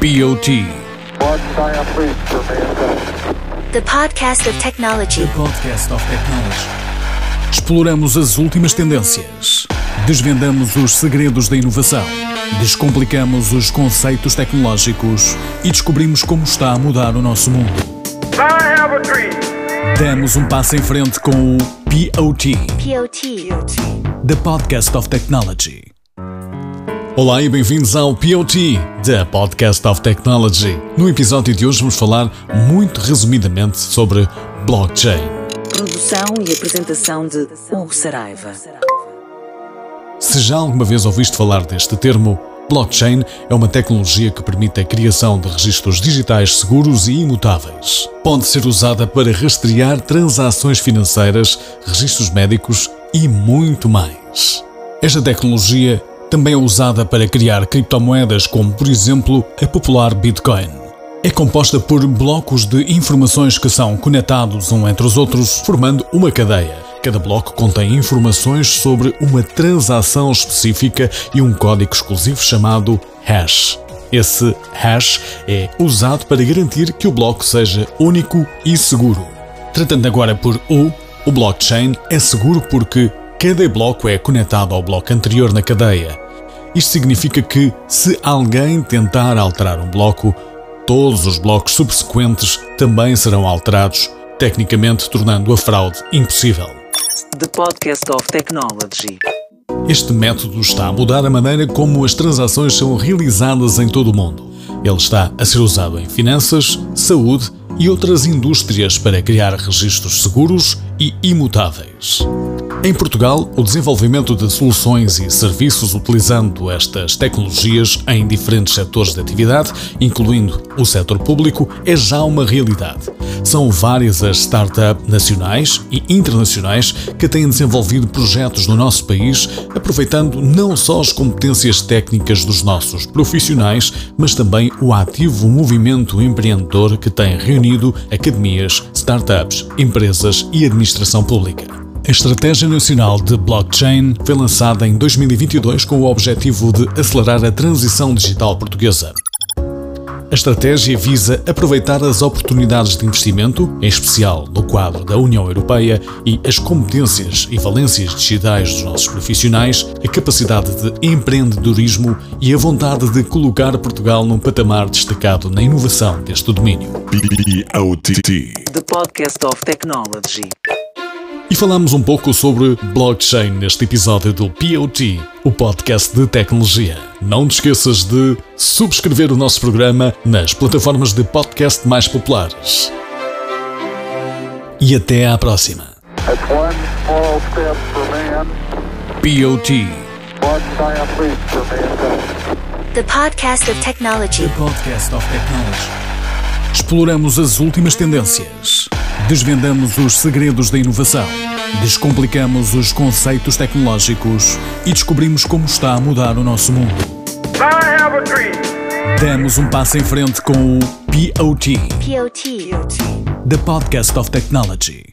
BOT. one giant leap for mankind. The podcast of technology. Podcast of Technology. Exploramos as últimas tendências. Desvendamos os segredos da inovação. Descomplicamos os conceitos tecnológicos e descobrimos como está a mudar o nosso mundo. I have a dream. Damos um passo em frente com o POT, POT. The Podcast of Technology. Olá e bem-vindos ao POT, The Podcast of Technology. No episódio de hoje vamos falar muito resumidamente sobre blockchain. Produção e apresentação de Hugo Saraiva. Se já alguma vez ouviste falar deste termo, blockchain é uma tecnologia que permite a criação de registros digitais seguros e imutáveis. Pode ser usada para rastrear transações financeiras, registros médicos e muito mais. Esta tecnologia também é usada para criar criptomoedas, como por exemplo a popular Bitcoin. É composta por blocos de informações que são conectados uns entre os outros, formando uma cadeia. Cada bloco contém informações sobre uma transação específica e um código exclusivo chamado hash. Esse hash é usado para garantir que o bloco seja único e seguro. Tratando agora por O, o blockchain é seguro porque cada bloco é conectado ao bloco anterior na cadeia. Isto significa que, se alguém tentar alterar um bloco, todos os blocos subsequentes também serão alterados, tecnicamente tornando a fraude impossível. The Podcast of Technology. Este método está a mudar a maneira como as transações são realizadas em todo o mundo. Ele está a ser usado em finanças, saúde e outras indústrias para criar registros seguros e imutáveis. Em Portugal, o desenvolvimento de soluções e serviços utilizando estas tecnologias em diferentes setores de atividade, incluindo o setor público, é já uma realidade. São várias as startups nacionais e internacionais que têm desenvolvido projetos no nosso país, aproveitando não só as competências técnicas dos nossos profissionais, mas também o ativo movimento empreendedor que tem reunido academias, startups, empresas e administração pública. A Estratégia Nacional de Blockchain foi lançada em 2022 com o objetivo de acelerar a transição digital portuguesa. A estratégia visa aproveitar as oportunidades de investimento, em especial no quadro da União Europeia, e as competências e valências digitais dos nossos profissionais, a capacidade de empreendedorismo e a vontade de colocar Portugal num patamar destacado na inovação deste domínio. The Podcast of Technology. E falamos um pouco sobre blockchain neste episódio do POT, o podcast de tecnologia. Não te esqueças de subscrever o nosso programa nas plataformas de podcast mais populares. E até à próxima. POT. The podcast of technology. podcast of technology. Exploramos as últimas tendências. Desvendamos os segredos da inovação. Descomplicamos os conceitos tecnológicos e descobrimos como está a mudar o nosso mundo. I have a dream. Damos um passo em frente com o POT, POT. The Podcast of Technology.